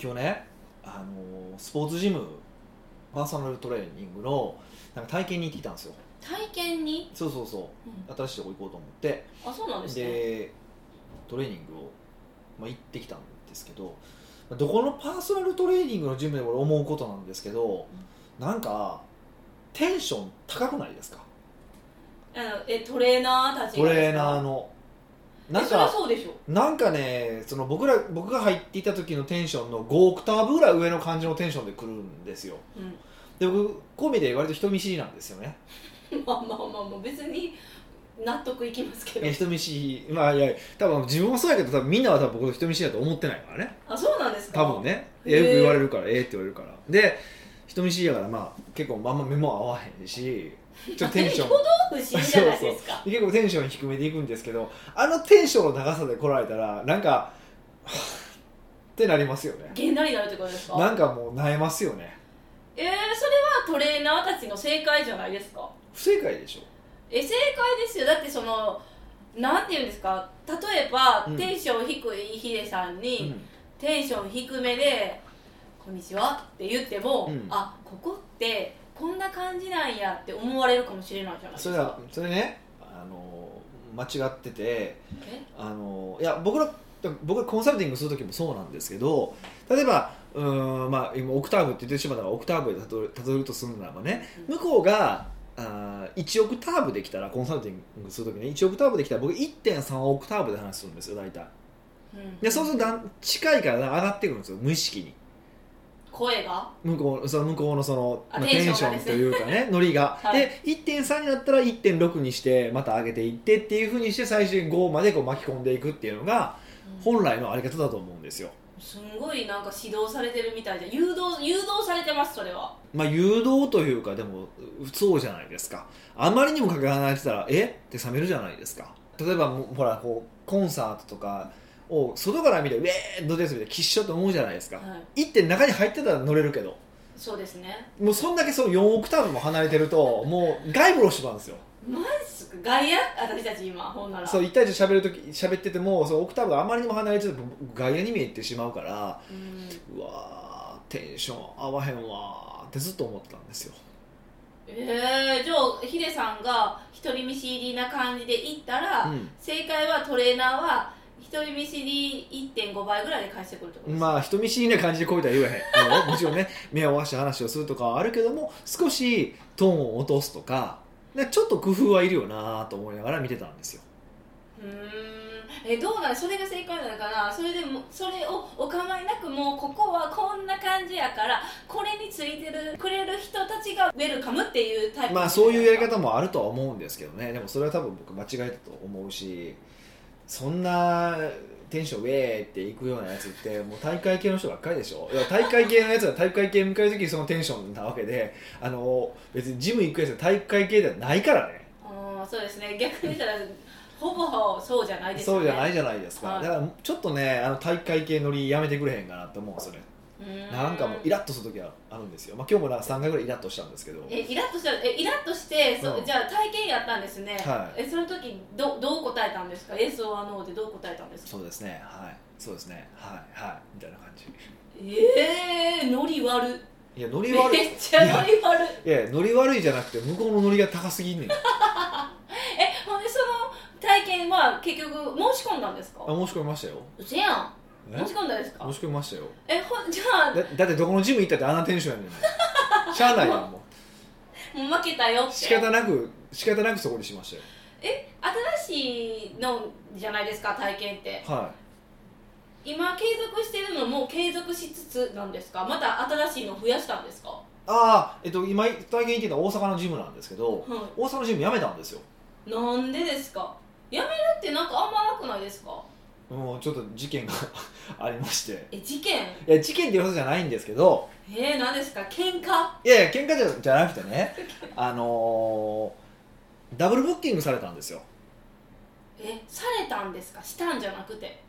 今日ねあのスポーツジムパーソナルトレーニングのなんか体験に行ってきたんですよ。体験に、そうそうそう。うん。新しいとこ行こうと思って。あそうなんですね。でトレーニングを、まあ、行ってきたんですけどどこのパーソナルトレーニングのジムでも俺思うことなんですけどなんかテンション高くないですか？あのえトレーナーたちトレーナーのなんかそうでしょ。なんかねその僕ら僕が入っていた時のテンションの5オクターブぐらい上の感じのテンションで来るんですよ。うん。で僕こう見て割と人見知りなんですよね。まあまあまあまあ別に納得いきますけど。え人見知りまあいや多分自分もそうやけど多分みんなは多分僕の人見知りだと思ってないからね。あそうなんですか。多分ね。よく言われるからええって言われるから。で人見知りやからまあ結構あんま目も合わへんしちょっとテンション。挙動不審じゃないですか。結構テンション低めでいくんですけどあのテンションの高さで来られたらなんかってなりますよね。げんなりになるってことですか？なんかもう萎えますよね。えー、それはトレーナーたちの正解じゃないですか？不正解でしょ。え正解ですよ。だってそのなんていうんですか？例えば、うん。テンション低いヒデさんに、うん。テンション低めで「こんにちは」って言っても、うん。あここってこんな感じなんやって思われるかもしれないじゃないですか。それはそれねあの間違っててえ？あのいや僕ら僕らコンサルティングする時もそうなんですけど例えばうーんまあ今オクターブって言ってしまったからオクターブで例え例えるとするならばね向こうがあー1オクターブできたらコンサルティングする時に1オクターブできたら僕1.3オクターブで話するんですよ大体。うん。でそうすると近いから上がってくるんですよ無意識に声が？向こうその向こうのその、あまあテンションというかね ノリが、はい。で1.3になったら1.6にしてまた上げていってっていうふうにして最終5までこう巻き込んでいくっていうのが本来のあり方だと思うんですよ。すんごいなんか指導されてるみたいで誘導誘導されてますそれは。まあ誘導というかでもそうじゃないですか。あまりにもかけ離れてたらえ？って冷めるじゃないですか。例えばもうほらこうコンサートとかを外から見てウェーッドですみたいなきっしょと思うじゃないですか、はい。1点中に入ってたら乗れるけど。そうですね。もうそんだけその4オクターブも離れてるともう外部の人なんですよ。マジっすか？外野？私たち今ほんなら。そう1対1で喋るとき喋っててもそのオクターブがあまりにも離れてると外野に見えてしまうからうわーテンション合わへんわーってずっと思ってたんですよ。えー、じゃあヒデさんが一人見知りな感じで行ったら、うん。正解はトレーナーは一人見知り1.5倍ぐらいで返してくるってことですか、まあ人見知りな感じでこういったら言わへん。ももちろんね目を合わせて話をするとかはあるけども少しトーンを落とすとかでちょっと工夫はいるよなと思いながら見てたんですよ。うーんえどうなんそれが正解なのかな？それでもそれをお構いなくもうここはこんな感じやからこれについてるくれる人たちがウェルカムっていうタイプまあそういうやり方もあるとは思うんですけどね。でもそれは多分僕間違えたと思うしそんなテンションウェーっていくようなやつってもう大会系の人ばっかりでしょ？いや大会系のやつは大会系迎える時にそのテンションなわけで。あの別にジム行くやつは大会系ではないからね。そうですね。逆に言ったらほぼそうじゃないですよね。そうじゃないじゃないですか、はい。だからちょっとねあの大会系乗りやめてくれへんかなって思うんですよね。うーなんかもうイラッとする時はあるんですよ、まあ、今日もなんか3回ぐらいイラッとしたんですけど。えイラッとしたえイラッとしてそ、うん。じゃあ体験やったんですね、はい。えその時どどう答えたんですか？Yes or No でどう答えたんですか？そうですね。はい。そうですね。はい。はい。みたいな感じ。えー、ノリ悪っ。いやノリ悪い。めっちゃノリ悪っ。いやいやノリ悪いじゃなくて向こうのノリが高すぎんねん。あえほんでその体験は結局申し込んだんですか？申し込みましたよ。うせやん。え申し込んだんですか？申し込みましたよ。えほんじゃあだだってどこのジム行ったってあんなテンションやねん。しゃあないやんももう負けたよって。う仕方なく仕方なくそこにしましたよ。え新しいのじゃないですか？体験って。は今継続してるのも継続しつつなんですか？また新しいの増やしたんですか？いああえっと今体験行ってた大阪のジムなんですけどは大阪のジム辞めたんですよ。いなんでですか？やめるってなんかあんまなくないですか？もうちょっと事件が ありまして。え事件？いや事件っていうことじゃないんですけど。えー、何ですか？喧嘩？いやいや喧嘩じゃじゃなくてね あのーダブルブッキングされたんですよ、えされたんですか？したんじゃなくて、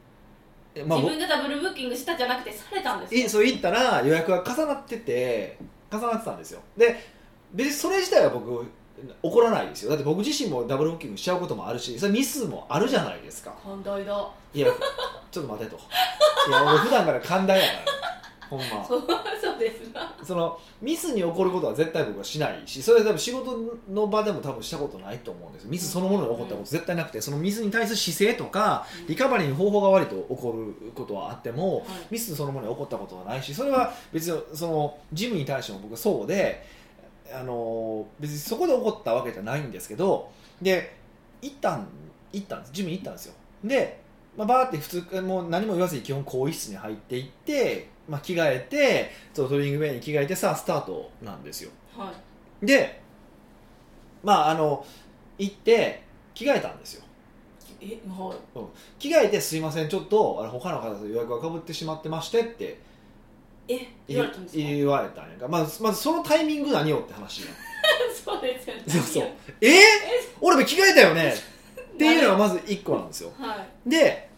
えまあ、自分がダブルブッキングしたじゃなくてされたんですか？いそう言ったら予約が重なってて重なってたんですよ。で別にそれ自体は僕怒らないですよ。だって僕自身もダブルブッキングしちゃうこともあるしそれミスもあるじゃないですか。寛大だいやちょっと待てと。いや俺普段から寛大やから。ほんま。そうそうですな。そのミスに起こることは絶対僕はしないしそれは多分仕事の場でも多分したことないと思うんです。ミスそのものに起こったこと絶対なくてそのミスに対する姿勢とかリカバリーの方法が悪いと起こることはあってもはい。ミスそのものに起こったことはないしそれは別にそのジムに対しても僕はそうであの別にそこで起こったわけじゃないんですけどで行ったん行ったんです。ジムに行ったんですよ。で、まあ、バーって普通もう何も言わずに基本更衣室に入っていって、まあ、着替えてそのトレーニングウェイに着替えてさあスタートなんですよ。はい。でまああの行って着替えたんですよ。えはい。着替えてすいませんちょっとあの他の方と予約がかぶってしまってましてってえ言われたんですか？言われたんやんか。まずまずそのタイミング何よって話やん。そうですよね。そうそう。え？ー、俺も着替えたよね。っていうのがまず1個なんですよ。はい。で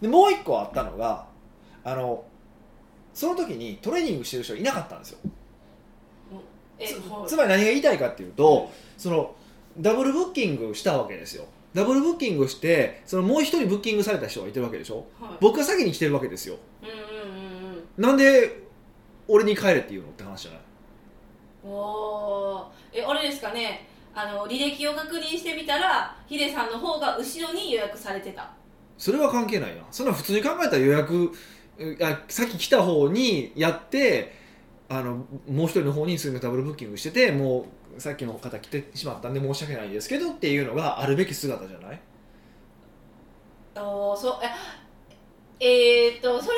でもう1個あったのがあのその時にトレーニングしてる人がいなかったんですよ。えつまり何が言いたいかっていうとそのダブルブッキングしたわけですよ。ダブルブッキングしてそのもう一人ブッキングされた人がいてるわけでしょ。はい。僕が先に来てるわけですよ。うんうんうんうん。なんで俺に帰れって言うのって話じゃない？おー。えあれですかね。あの履歴を確認してみたらヒデさんの方が後ろに予約されてた。それは関係ないな。そんな普通に考えたら予約うあ先来た方にやってあのもう一人の方にすぐダブルブッキングしててもうさっきの方来てしまったんで申し訳ないですけどっていうのがあるべき姿じゃない、おーそうええーっとそれ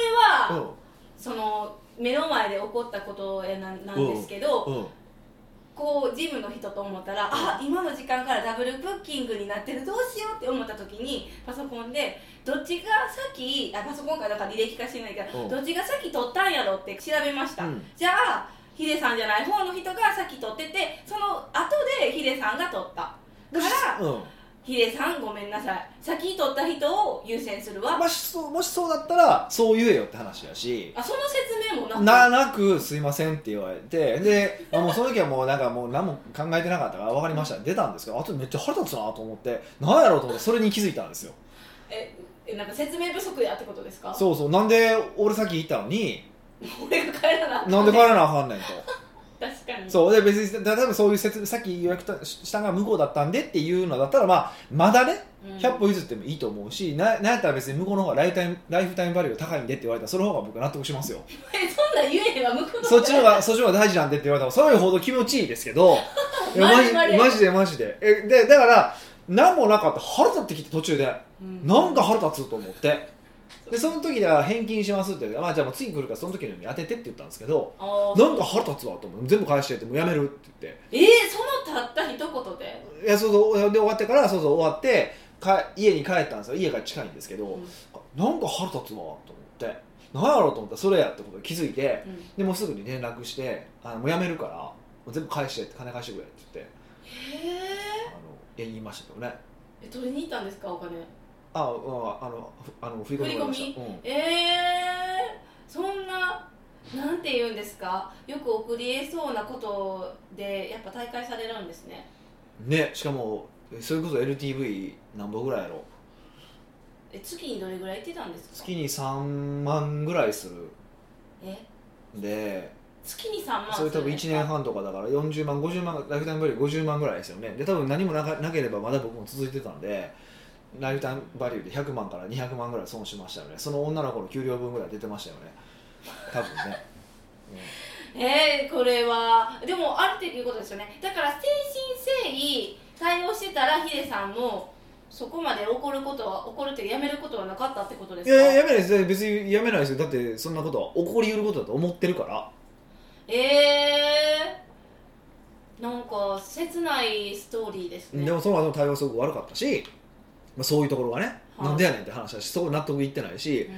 は、うん。その目の前で起こったことななんですけど、うん、こうジムの人と思ったら、あ今の時間からダブルブッキングになってるどうしようって思った時にパソコンでどっちが先あパソコンかだから履歴化してないから、うん。どっちが先取ったんやろって調べました、うん。じゃあヒデさんじゃない方の人が先取っててその後でヒデさんが取った。からうんヒデさんごめんなさい。先取った人を優先するわ、もしそうもしそうだったらそう言えよって話だし。あその説明もなく。ななく「すいません」って言われて。で、まあ、もうその時はもうなんかもう何も考えてなかったから分かりました。出たんですけどあとめっちゃ腹立つなと思って何やろうと思ってそれに気づいたんですよ。ええなんか説明不足やってことですか？そうそう。なんで俺先行ったのに？俺が帰らなあかなんで帰らなあかんねんと確かに。そうで別に例えばそういう説さっき予約たしたのが向こうだったんでっていうのだったらまあまだねうん。100歩譲ってもいいと思うし、ななんやったら別に向こうの方がライフタイムライフタイムバリューが高いんでって言われたらその方が僕納得しますよ。えそんなん言えへんわ向こうのそっちの方がそっちの方が大事なんでって言われたらそれほど気持ちいいですけど。マジで。マジでえでだから何もなかった腹立ってきて途中で。うん。なんか腹立つと思ってでその時では返金しますって言って、まあ、じゃあもう次来るからその時のように当ててって言ったんですけどなんか腹立つわと思う。全部返してってもうやめるって言って。えー、そのたった一言で、いやそうそうで終わってからそうそう終わってか家に帰ったんですよ。家が近いんですけど、うん。なんか腹立つわと思って。何やろうと思ったらそれやってことに気づいてうん。でもうすぐに連絡してあのもうやめるからもう全部返してって金貸してくれって言って。へあの言いましたけどね。え取りに行ったんですかお金？あああのふあの振り込み？りました、うん。ええー、そんななんて言うんですか？よく起こりえそうなことでやっぱ大会されるんですね。ねしかもえそれこそ LTV 何本ぐらいやろ？え月にどれぐらい行ってたんですか？月に3万ぐらいする。え？で月に3万それ多分1年半半とかだから40万50万ライフタイムバリュー50万ぐらいですよね。で多分何もなかなければまだ僕も続いてたんでライフタイムバリューで100万から200万ぐらい損しましたよね。その女の子の給料分ぐらい出てましたよね。多分ね、えー、これはでもあるっていうことですよね。だから誠心誠意対応してたらヒデさんもそこまで怒ることは怒るってやめることはなかったってことでうん、すか？いやいややめないです。別にやめないですよ。だってそんなことは起こりうることだと思ってるから。えー、なんか切ないストーリーですね。でもその後の対応はすごく悪かったし、まあ、そういうところがね、はい。なんでやねんって話だしそこ納得いってないし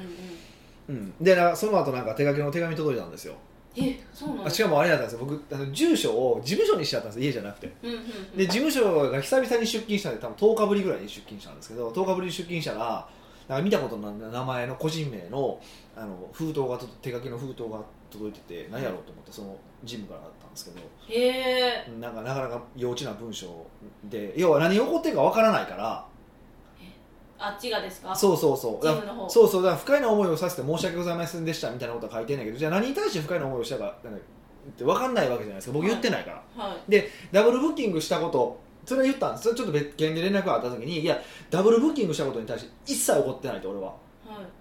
う、んうん。うん、でなその後なんか手書きの手紙届いたんですよ。えそうなんしかもあれだったんですよ。僕あの住所を事務所にしちゃったんです家じゃなくて。うんうんうん。で事務所が久々に出勤したんで多分10日ぶりぐらいに出勤したんですけど10日ぶりに出勤したらなんか見たことのない名前の個人名のあの封筒がと手書きの封筒が届いてて何やろうと思ってその事務からだったんですけど。へえ。なんかなかなか幼稚な文章で要は何が起こってるかわからないからあっちがですか？そうそうそう。チームの方。そうそう。だ不快な思いをさせて申し訳ございませんでしたみたいなことは書いてんだけどじゃあ何に対して不快な思いをしたかって分かんないわけじゃないですか。僕言ってないから、はい。ダブルブッキングしたことそれは言ったんです。それちょっと別件で連絡があった時にいやダブルブッキングしたことに対して一切怒ってないと俺は。はい。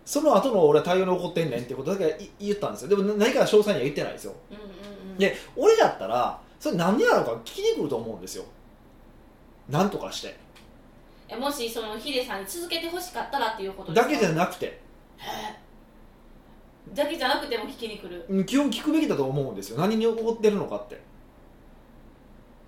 その後の俺は対応に怒ってんねんってことだけい言ったんですよ。でも何か詳細には言ってないですよ。うんうんうん。で俺だったらそれ何でなのか聞きに来ると思うんですよ。なんとかしてえもしそのヒデさんに続けてほしかったらっていうことですか？だけじゃなくて。だけじゃなくても聞きに来る。うん基本聞くべきだと思うんですよ。何に怒ってるのかって。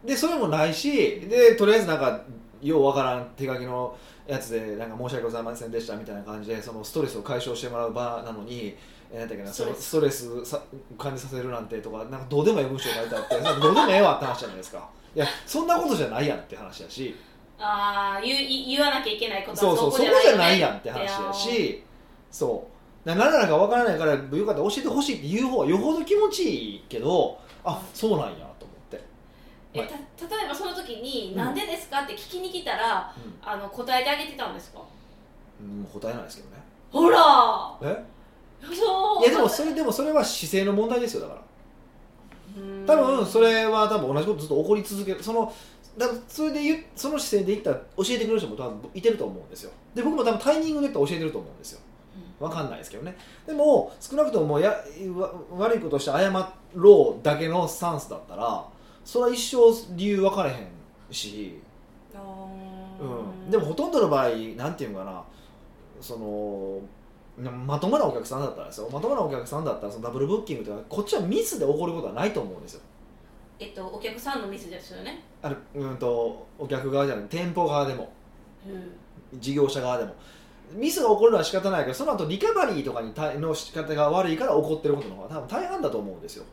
でそれもないしでとりあえずなんかようわからん手書きのやつでなんか申し訳ございませんでしたみたいな感じでそのストレスを解消してもらう場なのにえーなんだっけなそのストレスさ感じさせるなんてとかなんかどうでもいい文章書いてあってなんかどうでもええわって話じゃないですか。いやそんなことじゃないやんって話だしああ言い言わなきゃいけないことそうそうそこじゃないやんって話だし。そう。な何なのかわからないからよかったら教えてほしいって言う方がよほど気持ちいいけどあそうなんやと思って、えた例えばその時に「うん。なんでですか?」って聞きに来たらあの答えてあげてたんですか？うんうん、答えないですけどね。ほら！え？そういやでもそれでもそれは姿勢の問題ですよだから。うん。多分それは多分同じことずっと起こり続ける。そのだからそれでその姿勢で言ったら教えてくれる人も多分いてると思うんですよ。で僕も多分タイミングで言ったら教えてると思うんですよ。わかんないですけどね。でも少なくともやわ悪いことして謝ろうだけのスタンスだったらそれは一生理由分かれへんし、うん、でもほとんどの場合なんていうのかな。そのなまともなお客さんだったらですよ。まともなお客さんだったらそのダブルブッキングとかこっちはミスで起こることはないと思うんですよえっとお客さんのミスですよね？あるうんとお客側じゃない。店舗側でも。うん。事業者側でも。ミスが起こるのは仕方ないけどその後リカバリーとかに対の仕方が悪いから起こってることの方が多分大半だと思うんですよ、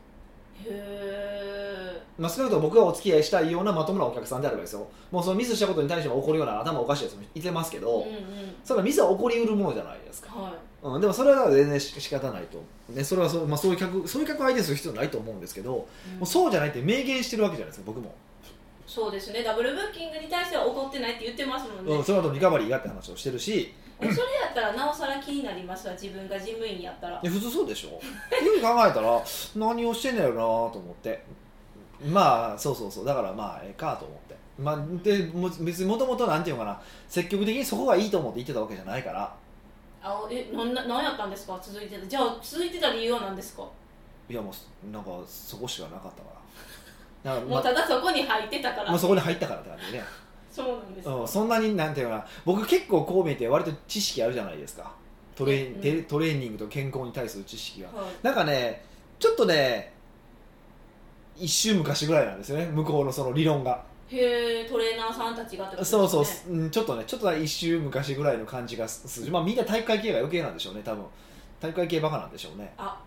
へまあ、少なくとも僕がお付き合いしたいようなまともなお客さんであればですよ。もうそのミスしたことに対しても起こるような頭おかしいやつもいてますけえど、うんうん。それはミスは起こりうるものじゃないですか、はいうん、でもそれは全然し仕方ないと、ね、それはそう,、まあ、そういう客そういう客相手する必要ないと思うんですけど、もうそうじゃないって明言してるわけじゃないですか僕も、そうですね。ダブルブッキングに対しては怒ってないって言ってますもんね、うん、その後リカバリーがって話をしてるし。えそれやったらなおさら気になりますわ自分が事務員やったら。普通そうでしょ。いうふうに考えたら何をしてんねやろなと思って。まあそうそうそう。だからまあええかと思って。まあでも別にもともとなんていうのかな。積極的にそこがいいと思って言ってたわけじゃないからあえなんななんやったんですか？続いてた。じゃあ続いてた理由は何ですか？いやもうなんかそこしかなかったから。だからまもうただそこに入ってたから。もうそこに入ったからって感じでね、そうなんですか、うん、そんなになんていうのかな。僕結構こう見えて割と知識あるじゃないですか。トレーうん。テトレーニングと健康に対する知識がはい。なんかねちょっとね一周昔ぐらいなんですよね。向こうのその理論がへえトレーナーさんたちがってことですね。そうそう、うん、ちょっとねちょっと一周昔ぐらいの感じがする。まあみんな体育会系が余計なんでしょうね多分。体育会系バカなんでしょうね。あ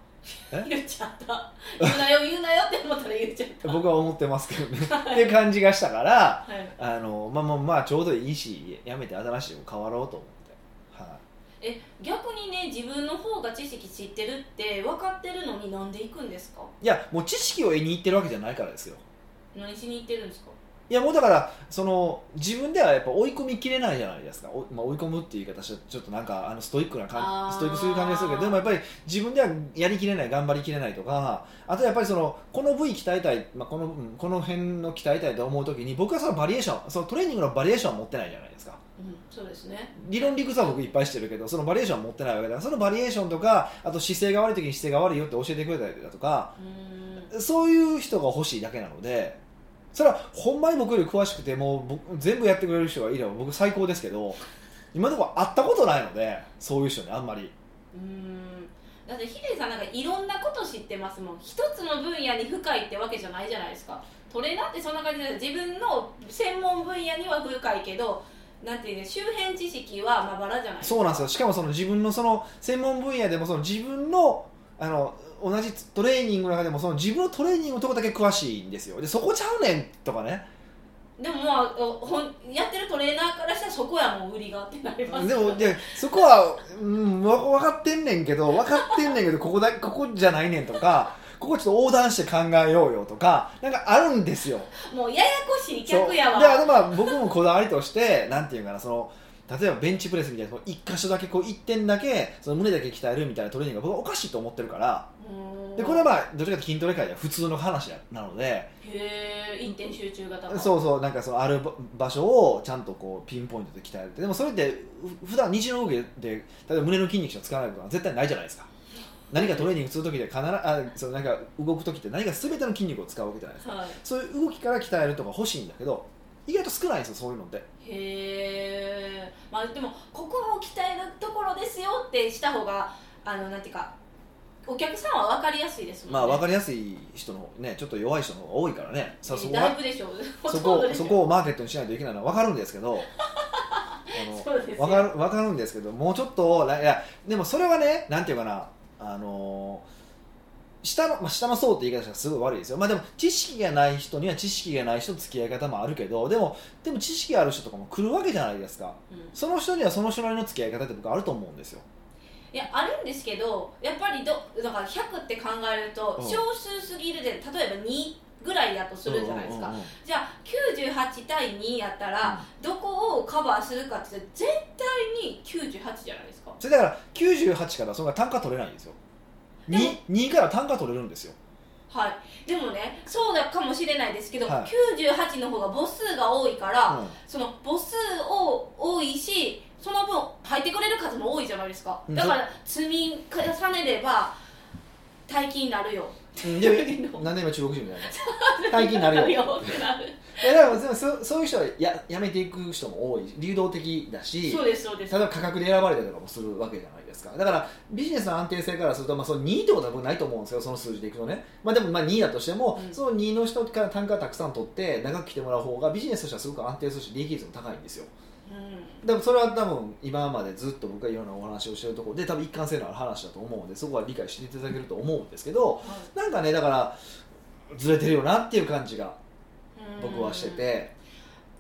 え？言っちゃった。言うなよ言うなよって思ったら言っちゃった。僕は思ってますけどね。っていう感じがしたからはい。あのまあまあまあちょうどいいしやめて新しいの変わろうと思って。はい。え逆にね自分の方が知識知ってるって分かってるのになんで行くんですか？いやもう知識を得に行ってるわけじゃないからですよ。何しに行ってるんですか？いやもうだからその自分ではやっぱ追い込みきれないじゃないですか、おまあ、追い込むっていう言い方したらちょっとなんかあのストイックなあ感ストイックする感じがするけどでもやっぱり自分ではやりきれない頑張りきれないとかあとやっぱりそのこの部位鍛えたい、まあ、このうんこの辺の鍛えたいと思う時に僕はそのバリエーションそのトレーニングのバリエーションは持ってないじゃないですか。うんそうですね。理論理屈は僕いっぱいしてるけどそのバリエーションは持ってないわけだ。からそのバリエーションとかあと姿勢が悪い時に姿勢が悪いよって教えてくれたりだとかそういう人が欲しいだけなのでそれはほんまに僕より詳しくてもう僕全部やってくれる人がいれば僕最高ですけど今のところ会ったことないのでそういう人にあんまり。うーん。だってヒデさんなんかいろんなこと知ってますもん。一つの分野に深いってわけじゃないじゃないですか。トレーナーってそんな感じで自分の専門分野には深いけどなんていうね周辺知識はまばらじゃないですか。そうなんですよ。しかもその自分のその専門分野でもその自分のあの同じトレーニングの中でもその自分のトレーニングのとこだけ詳しいんですよ。でそこちゃうねんとかね。でもまあおほんやってるトレーナーからしたらそこやもん売りがってなります。でもでそこは、うん、わ分かってんねんけど分かってんねんけどここだここじゃないねんとかここちょっと横断して考えようよとかなんかあるんですよ。もうややこしい客やわ。そう。であとまあ僕もこだわりとしてなんていうかなその例えばベンチプレスみたいな1箇所だけこう1点だけその胸だけ鍛えるみたいなトレーニングが僕はおかしいと思ってるから。うん。でこれはまあどちらかというと筋トレ界では普通の話なので。へえ一点集中型そうそうなんかそのある場所をちゃんとこうピンポイントで鍛えるって。でもそれってふ普段日常動きで例えば胸の筋肉しか使わないことは絶対ないじゃないですか。何かトレーニングする時で必ずあそのなんか動く時って何か全ての筋肉を使うわけじゃないですか。はい。そういう動きから鍛えるとか欲しいんだけど意外と少ないんですよそういうのって。へえまあでもここを鍛えるところですよってした方があのなんていうかお客さんは分かりやすいですもんね。まあ分かりやすい人のねちょっと弱い人の方が多いからね。さそこはだいぶでしょう。そこ そこをマーケットにしないといけないのは分かるんですけど そうですよ。分かる分かるんですけどもうちょっとないやでもそれはねなんていうかなあの下の、まあ、下の層って言い方したらすごい悪いですよ、まあ、でも知識がない人には知識がない人と付き合い方もあるけどでもでも知識がある人とかも来るわけじゃないですか。うん。その人にはその人なりの付き合い方って僕あると思うんですよ。いやあるんですけどやっぱりどだから100って考えるとうん。少数すぎるで例えば2ぐらいだとするじゃないですか、じゃあ98対2やったら、どこをカバーするかって絶対に98じゃないですか。それだから98からそんな単価取れないんですよでも。2, 2から単価取れるんですよ。はい。でもねそうだかもしれないですけど、はい。98の方が母数が多いから、うん。その母数を多いしその分入ってくれる数も多いじゃないですか。うん。だから積み重ねれば大金になるよ。うん。でなんで今中国人みたいな。大金になるよ。いよってなる。やだからでもそそういう人はややめていく人も多い。流動的だしそうですそうです。例えば価格で選ばれたりとかもするわけじゃないですか。だからビジネスの安定性からすると、まあ、その2ってことは僕ないと思うんですよ。その数字でいくとね、まあ、でもまあ2だとしても、うん。その2の人から単価たくさん取って長く来てもらう方がビジネスとしてはすごく安定するし利益率も高いんですよ。うん。でもそれは多分今までずっと僕がいろんなお話をしてるところで多分一貫性のある話だと思うんでそこは理解していただけると思うんですけどなんかねだからずれてるよなっていう感じが僕はしてて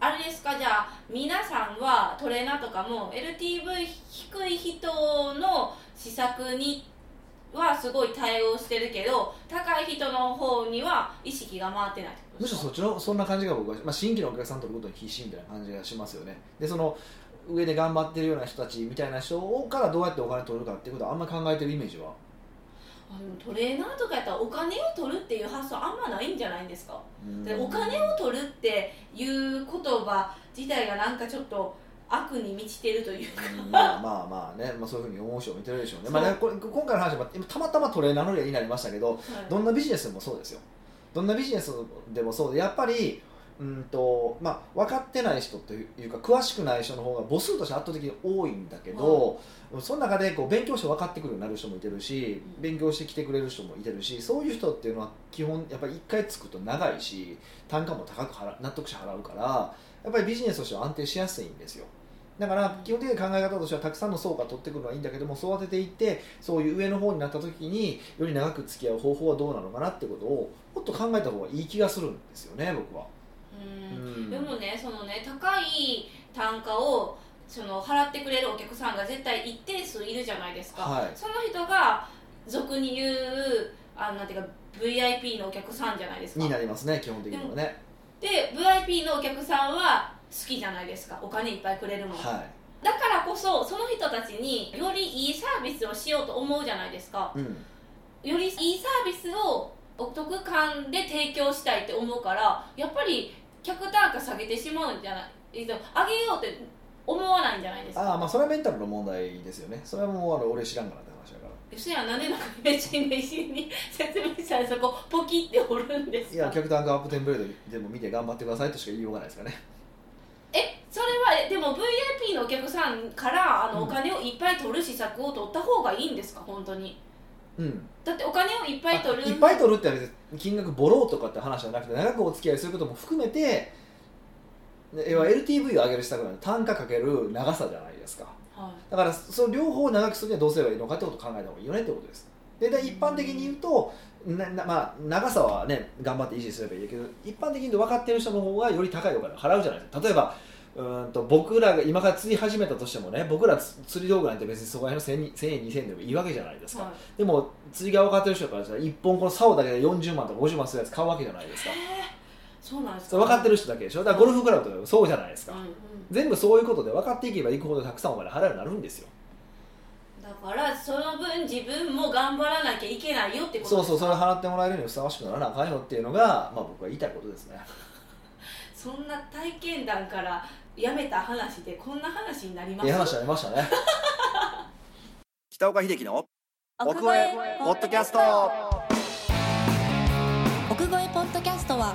あれですか？じゃあ皆さんはトレーナーとかも LTV 低い人の施策にはすごい対応してるけど高い人の方には意識が回ってない。むしろそっちのそんな感じが僕は、まあ、新規のお客さん取ることに必死みたいな感じがしますよね。でその上で頑張ってるような人たちみたいな人からどうやってお金取るかっていうことはあんまり考えてるイメージは。あでもトレーナーとかやったらお金を取るっていう発想あんまないんじゃないんですか？うん。でお金を取るっていう言葉自体がなんかちょっと悪に満ちてるというか。うんまあまあまあね、まあ、そういうふうに思う人もいてるでしょうね、まあね、これ今回の話は今たまたまトレーナーの例になりましたけどはい。どんなビジネスでもそうですよ。どんなビジネスでもそうでやっぱりうんとまあ、分かってない人というか詳しくない人の方が母数として圧倒的に多いんだけど、その中でこう勉強して分かってくるようになる人もいてるしうん。勉強してきてくれる人もいてるしそういう人っていうのは基本やっぱり1回つくと長いし単価も高く払納得して払うからやっぱりビジネスとしては安定しやすいんですよ。だから基本的な考え方としてはたくさんの層が取ってくるのはいいんだけども育てていってそういう上の方になった時により長く付き合う方法はどうなのかなってことをもっと考えた方がいい気がするんですよね僕は。うん。うん。でもねそのね高い単価をその払ってくれるお客さんが絶対一定数いるじゃないですか、はい。その人が俗に言うあのなんていうか VIP のお客さんじゃないですか。になりますね基本的にはね。で VIP のお客さんは好きじゃないですか。お金いっぱいくれるもん、はだからこそその人たちによりいいサービスをしようと思うじゃないですか。い、うん。よりいいサービスをお得感で提供したいって思うからやっぱり客単価下げてしまうんじゃないえっと上げようって思わないんじゃないですか？ああまあそれはメンタルの問題ですよね。それはもうあの俺知らんからって話だから。えそやなんでなんかめっちに説明したらそこポキって折るんですか？いや客単価アップテンプレートでも見て頑張ってくださいとしか言いようがないですかね。えそれはえでも VIP のお客さんからあのうんお金をいっぱい取る施策を取った方がいいんですか？本当にうん。だってお金をいっぱい取るいっぱい取るって別に金額ボローとかって話じゃなくて長くお付き合いすることも含めてで要は LTV を上げる施策なんで単価かける長さじゃないですか。はい。だからその両方を長くするにはどうすればいいのかってことを考えた方がいいよねってことです。でで一般的に言うとななまあ、長さはね頑張って維持すればいいけど一般的に言うと分かってる人の方がより高いお金を払うじゃないですか。例えばうーんと僕らが今から釣り始めたとしてもね僕らつ釣り道具なんて別にそこら辺の 1000, 1000円2000円でもいいわけじゃないですか、はい。でも釣りが分かってる人からしたら1本この竿だけで40万とか50万するやつ買うわけじゃないですか。えー。そうなんですか。それ分かってる人だけでしょ？だからゴルフクラブとかそうじゃないですか、うんうん。全部そういうことで分かっていけばいくほどたくさんお金払うようになるんですよ。だからその分自分も頑張らなきゃいけないよってことそうそうそれ払ってもらえるにふさわしくならなあかんよっていうのが、まあ、僕は言いたいことですね。そんな体験談からやめた話でこんな話になります？いい話ありましたね。北岡秀樹の奥越えポッドキャスト。奥越えポッドキャストは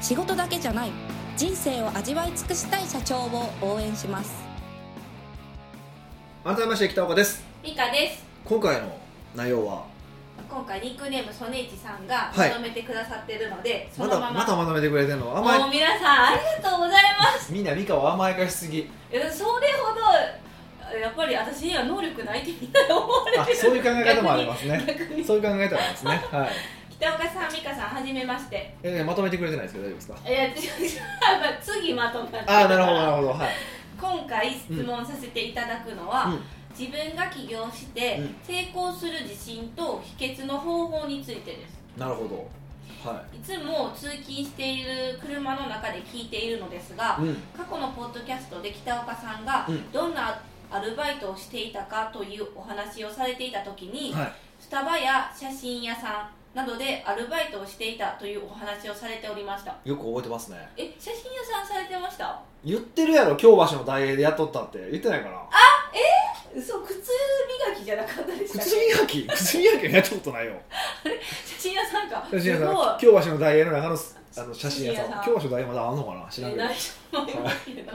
仕事だけじゃない人生を味わい尽くしたい社長を応援します。改めまして北岡です。ミカです。今回の内容は今回ニックネームソネイチさんがはい。まとめてくださってるので、そまたのまま。またまとめてくれてるの？甘い。もう皆さんありがとうございます。みんな美香を甘やかしすぎ。それほどやっぱり私には能力ないってみんなに思われてる。あそういう考え方もありますね。そういう考え方もありますね。はい。北岡さん美香さんはじめまして。えまとめてくれてないですけど大丈夫ですか？いや 次まとめああなるほどなるほど。はい。今回質問させていただくのは、うん自分が起業してうん。成功する自信と秘訣の方法についてです。なるほど。はい。つも通勤している車の中で聞いているのですが、いうん。過去のポッドキャストで北岡さんがうん。どんなアルバイトをしていたかというお話をされていた時に、はい。スタバや写真屋さんなどでアルバイトをしていたというお話をされておりました。よく覚えてますね。え写真屋さんされてました？言ってるやろ京橋の大英でやったって。言ってないかな？嘘靴磨きじゃなかったでしたっ靴け磨き？靴磨きはやったことないよ。写真屋さんか？写真屋さん。京橋の大英の中のあの写真屋さん。京橋の大英まだあんのかな？知らんけど。ないと思いけど。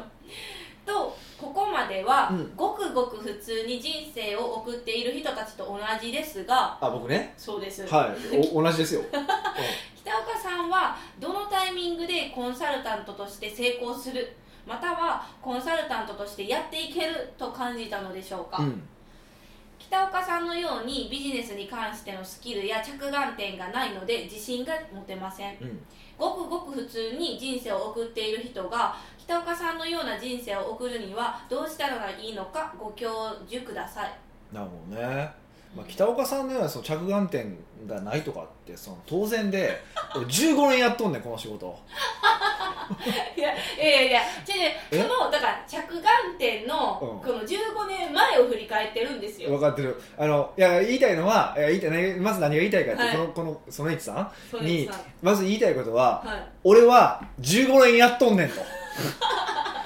とここまでは、うん。ごくごく普通に人生を送っている人たちと同じですが。あ僕ね？そうです、はい。お同じですよ。北岡さんはどのタイミングでコンサルタントとして成功する？またはコンサルタントとしてやっていけると感じたのでしょうか、うん。北岡さんのようにビジネスに関してのスキルや着眼点がないので自信が持てません。うん。ごくごく普通に人生を送っている人が北岡さんのような人生を送るにはどうしたらいいのかご教授ください。なるほどね、まあ、北岡さんのようなその着眼点がないとかってその当然で俺15年やっとんねんこの仕事。いやいやいや違うえ違う。そのだから着眼点のうん。この15年前を振り返ってるんですよ。分かってる。あのいや言いたいのは言いたいまず何が言いたいかって、はい。このこのそのいちさんにまず言いたいことははい。俺は15年やっとんねんと。そ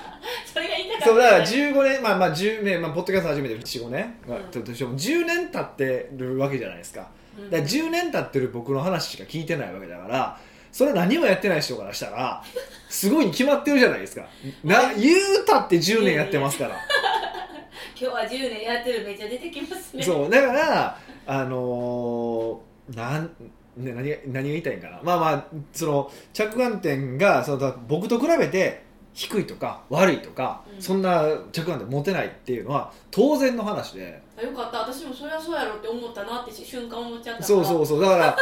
れが言いたかったそうだから15年まあまあ10年、まあ、ポッドキャスト始めて45年、まあうん。ととしても10年経ってるわけじゃないですか。うん。だから10年経ってる僕の話しか聞いてないわけだからそれ何もやってない人からしたらすごいに決まってるじゃないですか。な 言うたって10年やってますから。今日は10年やってるめっちゃ出てきますね。そうだからあのーなんね、何が何が言いたいんかな。まあまあその着眼点がそのだ僕と比べて低いとか悪いとか、うん。そんな着眼点持てないっていうのは当然の話で。あよかった。私もそりゃそうやろって思ったなって瞬間思っちゃったから。そうそうそう。だから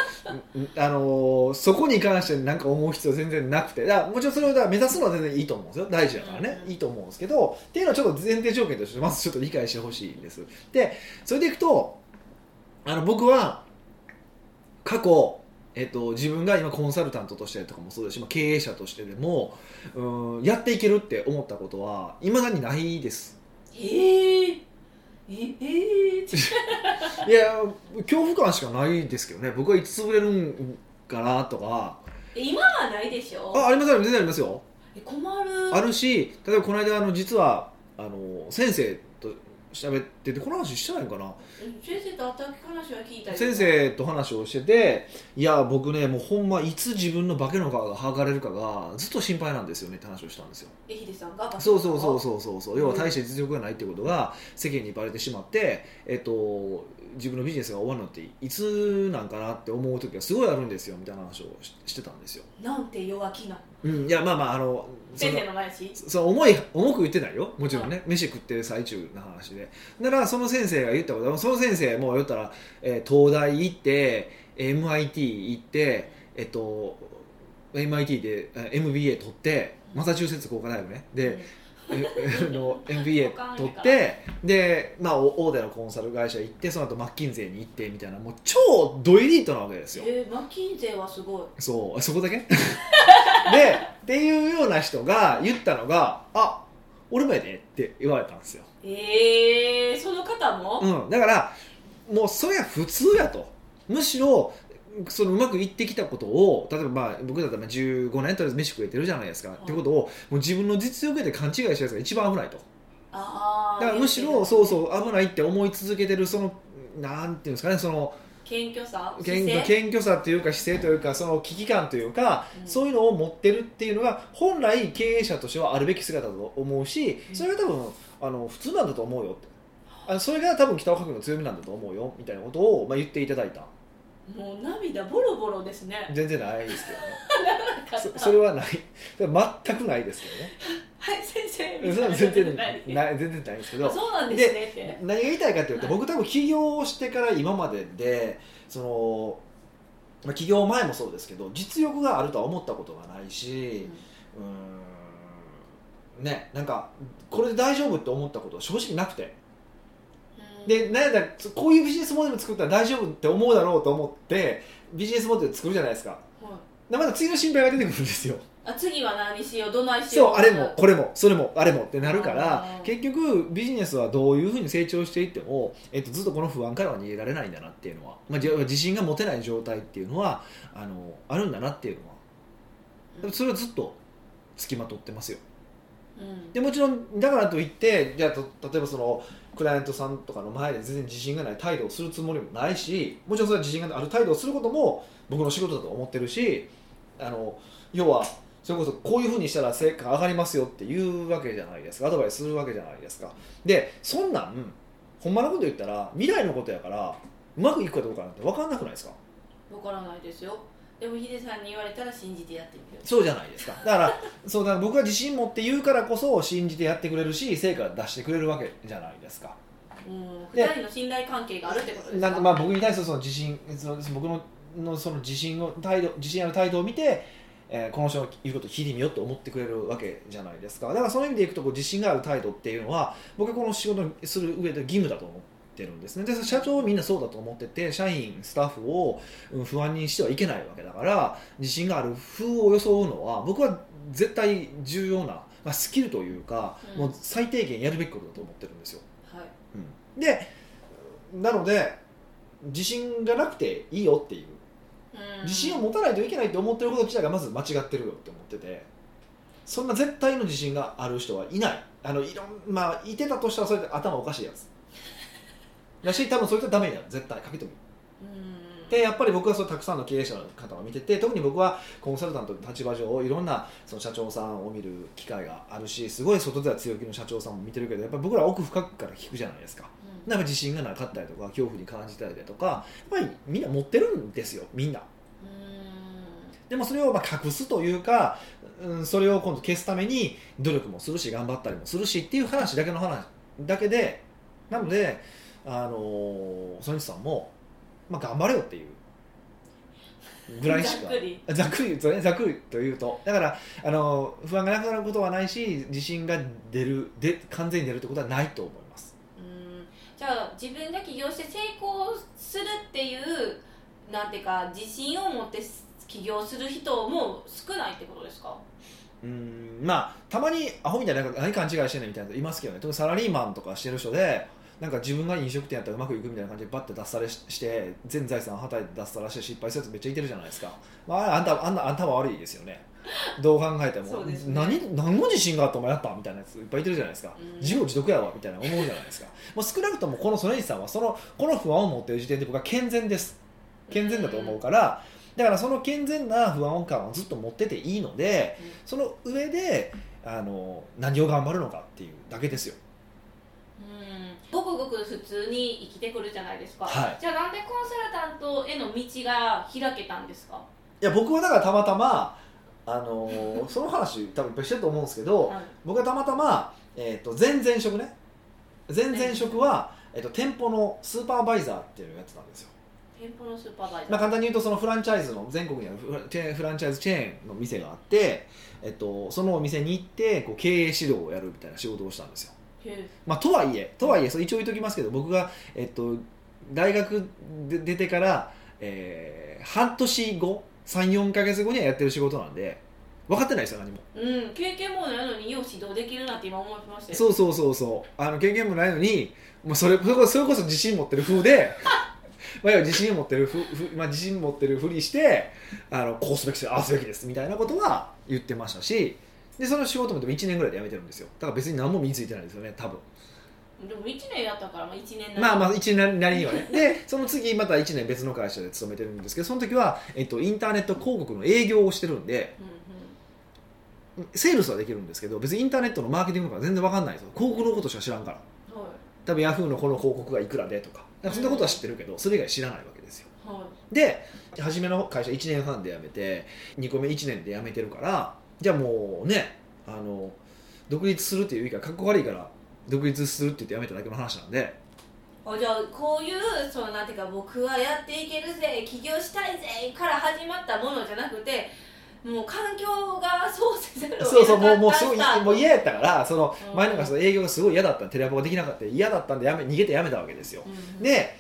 うん あのーそこに関して何か思う必要全然なくて。だからもちろんそれをだから目指すのは全然いいと思うんですよ。大事だからね、うん。いいと思うんですけどっていうのはちょっと前提条件としてまずちょっと理解してほしいんです。でそれでいくとあの僕は過去えっと、自分が今コンサルタントとしてとかもそうですし、まあ、経営者としてでもうんやっていけるって思ったことはいまだにないです。えー、ええー、いや恐怖感しかないですけどね。僕はいつ潰れるんかなとか。え今はないでしょ？あありますあります全然ありますよ。え困る。あるし例えばこの間あの実はあの先生と喋っててこの話してないのかな？先生と会った話は聞いたり先生と話をしてていや僕ねもうほんまいつ自分の化けの皮が剥がれるかがずっと心配なんですよねって話をしたんですよ。えヒデさんがそうそうそううそうそうそう。要は大して実力がないってことが世間にバレてしまって、えっと、自分のビジネスが終わるのっていつなんかなって思う時がすごいあるんですよみたいな話をししてたんですよ、なんて弱気な。うん、いやまあまああの先生の前し。その重い 重く言ってないよもちろんね、飯食ってる最中の話で。だからその先生が言ったことはその先生も言ったら、えー東大行って MIT 行ってえっと MIT でえ MBA 取ってマサチューセッツ工科大学ね。で、えあの MBA 取ってで、まあ、お大手のコンサル会社行ってその後マッキンゼーに行ってみたいなもう超ドエリートなわけですよ。えー、マッキンゼーはすごい。そうそこだけ？でっていうような人が言ったのがあ俺もやでって言われたんですよ、えー、その方も、うん、だからもうそれは普通やと。むしろそのうまくいってきたことを例えばまあ僕だったらまあ15年とりあえず飯食えてるじゃないですか、ってことをもう自分の実力で勘違いしたやつが一番危ないと。ああだからむしろそうそう危ないって思い続けてるそのなんていうんですかねその謙虚さ謙虚さというか姿勢というかその危機感というか、うん。そういうのを持ってるっていうのが本来経営者としてはあるべき姿だと思うしうん。それが多分あの普通なんだと思うよって。あ。それが多分北岡君の強みなんだと思うよみたいなことを、まあ、言っていただいたもう涙ボロボロですね。全然ないですけどね。そそれはない。全くないですけどね。はい先生。それは全然ない。全然ないですけど。あそうなんですね。って何が言いたいかというと、はい。僕多分起業してから今まででその、まあ、起業前もそうですけど実力があるとは思ったことがないしうーんねなんかこれで大丈夫って思ったことは正直なくて。うんでなんだこういうビジネスモデル作ったら大丈夫って思うだろうと思ってビジネスモデル作るじゃないですか。はい。でまだ次の心配が出てくるんですよ。あ次は何しようどないしよそううあれもこれもそれもあれもってなるから結局ビジネスはどういうふうに成長していっても、えっと、ずっとこの不安からは逃げられないんだなっていうのは、まあ、じ自信が持てない状態っていうのはあのあるんだなっていうのは。うん。それはずっとつきまとってますようん。でもちろんだからといってじゃあと例えばそのクライアントさんとかの前で全然自信がない態度をするつもりもないしもちろんそれは自信がある態度をすることも僕の仕事だと思ってるしあの要はそれこそこういうふうにしたら成果上がりますよっていうわけじゃないですか。アドバイスするわけじゃないですか。でそんなんほんまのこと言ったら未来のことやからうまくいくかどうかなんて分かんなくないですか？わからないですよでもヒデさんに言われたら信じてやってみるそうじゃないですか。だから そうだから僕は自信持って言うからこそ信じてやってくれるし成果出してくれるわけじゃないですか。うん。で二人の信頼関係があるってことですか？なんまあ、僕に対するその自信その僕ののその自信を態度自信ある態度を見て、えーこの人の言うことを聞いてみようと思ってくれるわけじゃないですか。だからその意味でいくとこう自信がある態度っていうのは僕はこの仕事にする上で義務だと思ってるんですね。で社長はみんなそうだと思ってて社員スタッフをうん不安にしてはいけないわけだから自信がある風を装うのは僕は絶対重要な、まあ、スキルというか、うん。もう最低限やるべきことだと思ってるんですよ。はい。うん。でなので自信がなくていいよっていう。うん。自信を持たないといけないって思ってること自体がまず間違ってるよって思っててそんな絶対の自信がある人はいない。あのいろんまあいてたとしたらそれで頭おかしいやつだし多分それとダメになる絶対。書き留めうん。でやっぱり僕はそうたくさんの経営者の方を見てて特に僕はコンサルタントの立場上いろんなその社長さんを見る機会があるしすごい外では強気の社長さんも見てるけどやっぱり僕らは奥深くから聞くじゃないですか。うん。なんか自信がなかったりとか恐怖に感じたりだとかやっぱりみんな持ってるんですよみんな。うん。でもそれをまあ隠すというか、うん、それを今度消すために努力もするし頑張ったりもするしっていう話だけの話だけでなのであのー、ソニチさんも、まあ、頑張れよっていう。ぐらいしか。ざっくり。ざっくり言うとねざっくりと言うと。だからあの不安がなくなることはないし自信が出るで完全に出るってことはないと思います。うん。じゃあ自分が起業して成功するっていうなんていうか自信を持って起業する人も少ないってことですか？うん。まあたまにアホみたいな何勘違いしてんねんみたいな人いますけどね。特にサラリーマンとかしてる人でなんか自分が飲食店やったらうまくいくみたいな感じでバッて脱サラしして全財産はたいて脱サラして失敗するやつめっちゃいてるじゃないですか、まあ、あんたあんなあんたは悪いですよね。どう考えても、ね何何の自信があってお前やったみたいなやついっぱいいてるじゃないですか、うん。自業自得やわみたいな思うじゃないですか。もう少なくともこの曽根西さんはそのこの不安を持っている時点で僕は健全です。健全だと思うから、だからその健全な不安感をずっと持ってていいのでその上であの何を頑張るのかっていうだけですよ。うんごくごく普通に生きてくるじゃないですか、はい。じゃあなんでコンサルタントへの道が開けたんですか、いや僕はだからたまたまあの その話多分いっぱいしてると思うんですけど、はい。僕はたまたま、えー、と前々職ね。前々職は、えー、と店舗のスーパーバイザーっていうのをやってたんですよ、店舗のスーパーバイザー、まあ、簡単に言うとそのフランチャイズの全国にあるフランフランチャイズチェーンの店があって、えっとそのお店に行ってこう経営指導をやるみたいな仕事をしたんですよ。へまあ、とはいえ、とはいえ、それ一応言っときますけど、僕が、えっと、大学で出てから、えー半年後、3、4か月後にはやってる仕事なんで、分かってないですよ何も。うん経験もないのによう指導できるなって今思いましたよ。そうそうそうそう。あの経験もないのにもうそれそれこそそれこそ自信持ってる風で まあ自信持ってるふふ、まあ、自信持ってるふりしてあのこうすべきですああすべきですみたいなことは言ってましたしでその仕事もでも1年ぐらいで辞めてるんですよ。だから別に何も身についてないですよね多分。でも1年やったから、まあ、1年まあまああ1年なりにはね。でその次また1年別の会社で勤めてるんですけどその時は、えっと、インターネット広告の営業をしてるんでうんセールスはできるんですけど別にインターネットのマーケティングとか全然分かんないんですよ。広告のことしか知らんから。うんはい。多分ヤフーのこの広告がいくらでとか。そんなことは知ってるけどそれ以外知らないわけですよ。はで初めの会社1年半で辞めて2個目1年で辞めてるからじゃあもうねあの独立するっていうかかっこ悪いから独立するって言って辞めただけの話なんで。いあじゃあこういうそのなんていうか僕はやっていけるぜ起業したいぜから始まったものじゃなくてもう環境がそうせざるを得なかった。そうそうもうもうもう嫌やったからそのうん。前の会社の営業がすごい嫌だったテレアポができなかった嫌だったんでやめ逃げて辞めたわけですよ。うん。で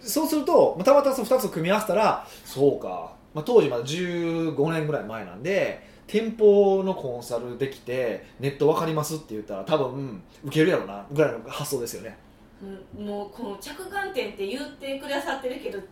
そうするとたまたまその2つを組み合わせたらそうか、まあ、当時まだ15年ぐらい前なんで店舗のコンサルできてネット分かりますって言ったら多分受けるやろなぐらいの発想ですよね。うんもうこの着眼点って言ってくださってるけどちっ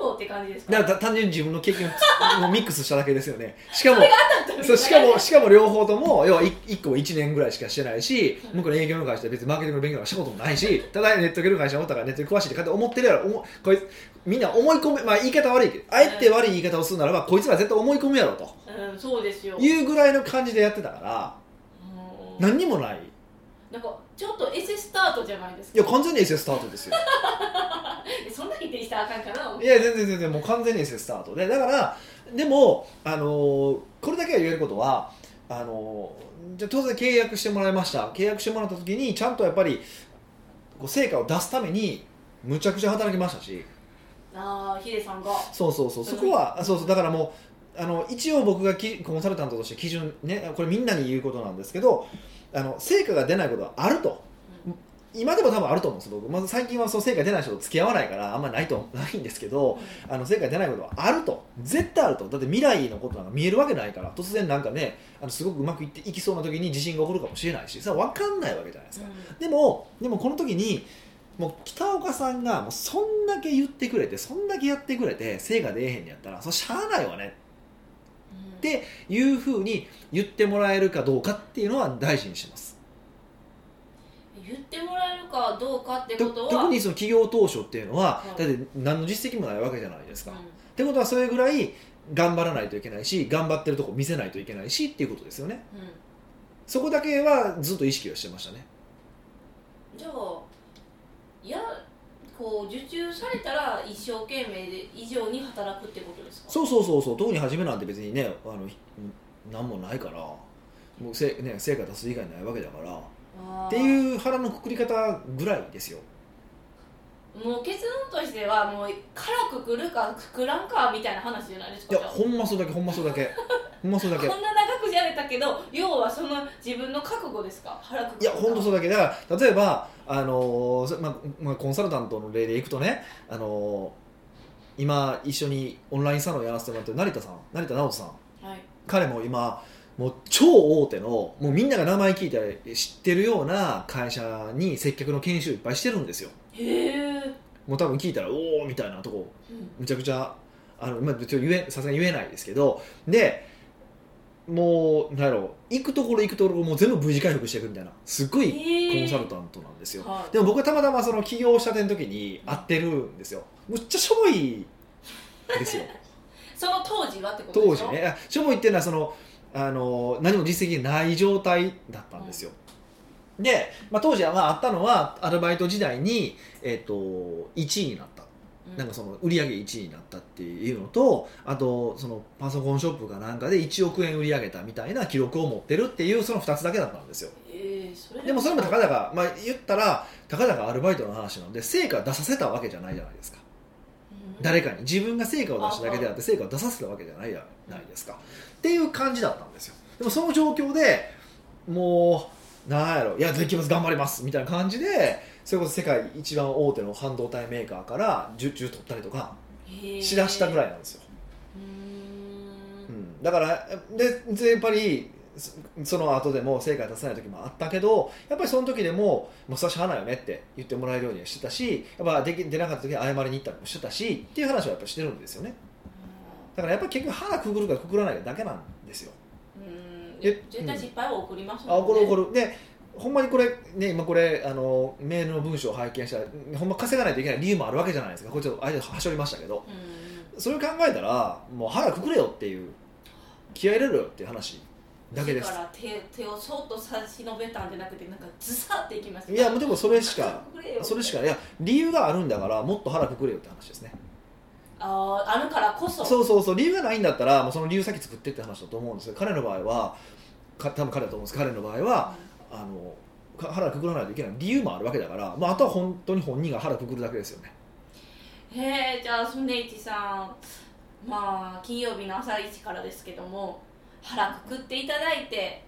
ともって感じですか？だからた単純に自分の経験を ミックスしただけですよね。しかも しかもしかも両方とも要は1個も1年ぐらいしかしてないしうん向こうの営業の会社で別にマーケティングの勉強はしたこともないしただネット系の会社におったからネットに詳しいって勝手に思ってるやろ。思こいつみんな思い込めまあ言い方悪いけどあえて悪い言い方をするならばこいつら絶対思い込むやろとうんそうですよ。いうぐらいの感じでやってたからうん。何にもない。なんかちょっとエセスタートじゃないですか？いや完全に SS スタートですよ。え そんな否定したらあかんかな？いや全然全然もう完全に SS スタートで。だからでも、あのーこれだけは言えることはあのーじゃあ当然契約してもらいました。契約してもらった時にちゃんとやっぱりこう成果を出すためにむちゃくちゃ働きましたし。ああヒデさんが。そうそうそう。そこはあそうそう。だからもうあの一応僕がきコンサルタントとして基準ねこれみんなに言うことなんですけどあの成果が出ないことはあると。今でも多分あると思うんです僕。まず最近はその成果出ない人と付き合わないからあんまりないと ないんですけどあの成果出ないことはあると。絶対あると。だって未来のことなんか見えるわけないから。突然なんかねあのすごくうまくいっていきそうな時に地震が起こるかもしれないしそれは分かんないわけじゃないですか、でもでもこの時にもう北岡さんがもうそんだけ言ってくれてそんだけやってくれて成果出えへんのやったらそれしゃあないわね。うんっていうふうに言ってもらえるかどうかっていうのは大事にしてます。言ってもらえるかどうかってとことは特にその企業当初っていうのは、はい。だって何の実績もないわけじゃないですか、うん。ってことはそれぐらい頑張らないといけないし頑張ってるとこ見せないといけないしっていうことですよね。うん。そこだけはずっと意識をしてましたね。じゃあいやこう受注されたら一生懸命で以上に働くってことですか？そうそうそうそう。特に初めなんて別にねあの何もないからもうせ、ね、成果出す以外ないわけだから。っていう腹のくくり方ぐらいですよ。もう結論としてはもうからくくるかくくらんかみたいな話じゃないですいやかじゃあ。ほんまそれだけほんまそれだけほんまそれだけ。こんな長くじゃれたけど要はその自分の覚悟ですか？腹くくるいや本当そうだけだから例えば、あのーそまあまあ、コンサルタントの例でいくとね、あのー今一緒にオンラインサロンやらせてもらってる成田さん成田直人さん。はい。彼も今もう超大手のもうみんなが名前聞いたら知ってるような会社に接客の研修いっぱいしてるんですよ。へえ、もう多分聞いたらおおみたいなとこうん。むちゃくちゃあの、まあ、言えさすがに言えないですけど。でもうなんやろ行くところ行くところもう全部 V 字回復していくみたいなすっごいコンサルタントなんですよ、はい。でも僕はたまたまその起業したての時に会ってるんですよ。むっちゃしょぼいですよ。その当時はってことでしょ？当時ね。あしょぼいっていうのはそのあの何も実績がない状態だったんですよ、で、まあ、当時はまああったのはアルバイト時代に、えっと1位になったうんなんかその売り上げ1位になったっていうのとあとそのパソコンショップかなんかで1億円売り上げたみたいな記録を持ってるっていうその2つだけだったんですよ。えー、でもそれもたかだか、まあ、言ったらたかだかアルバイトの話なので成果出させたわけじゃないじゃないですか。うん。誰かに。自分が成果を出しただけであって成果を出させたわけじゃないじゃないですか。っていう感じだったんですよ。でもその状況でもうなんやろ。いやできます。頑張ります。みたいな感じでそれこそ世界一番大手の半導体メーカーから受注取ったりとかしだしたぐらいなんですよ、うーん。うん、うん、だからででやっぱりそその後でも成果出せない時もあったけどやっぱりその時でも「もうそしゃあないよね」って言ってもらえるようにはしてたしやっぱでき出なかった時に謝りに行ったりもしてたしっていう話はやっぱしてるんですよね。だからやっぱり結局腹くぐるかくぐらないかだけなんですよ。うん。え絶対失敗は起こりますあもんね。怒る怒る。でほんまにこれね今これあのメールの文章を拝見したらほんま稼がないといけない理由もあるわけじゃないですか。これちょっと相手はしょりましたけど。うん。それを考えたらもう腹くくれよっていう気合い入れろよっていう話だけです。だから手手をそっと差し伸べたんじゃなくてなんかズサっていきますいやもうでもそれしかそれしかいや理由があるんだからもっと腹くくれよって話ですね。あーあるからこそ。そうそうそう理由がないんだったらもうその理由先作ってって話だと思うんですけど彼の場合はか多分彼だと思うんです。彼の場合はあのか腹くくらないといけない理由もあるわけだから、まあ、あとは本当に本人が腹くくるだけですよね。へえじゃあソネイチさんまあ金曜日の朝一からですけども腹くくっていただいて。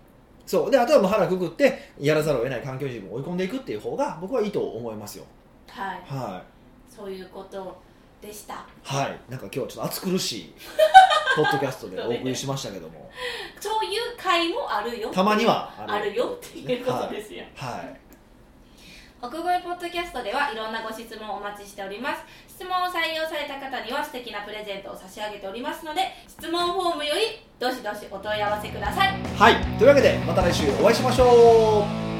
そう。であとはもう腹くくってやらざるを得ない環境自分を追い込んでいくっていう方が僕はいいと思いますよ。はい。はそういうことでした。いはい。なんか今日はちょっと暑苦しい ポッドキャストでお送りしましたけども。そういう会もあるよ。たまにはあるよっていうことですよ、はい。奥越ポッドキャストではいろんなご質問をお待ちしております。質問を採用された方には素敵なプレゼントを差し上げておりますので質問フォームよりどしどしお問い合わせください。はい。というわけでまた来週お会いしましょう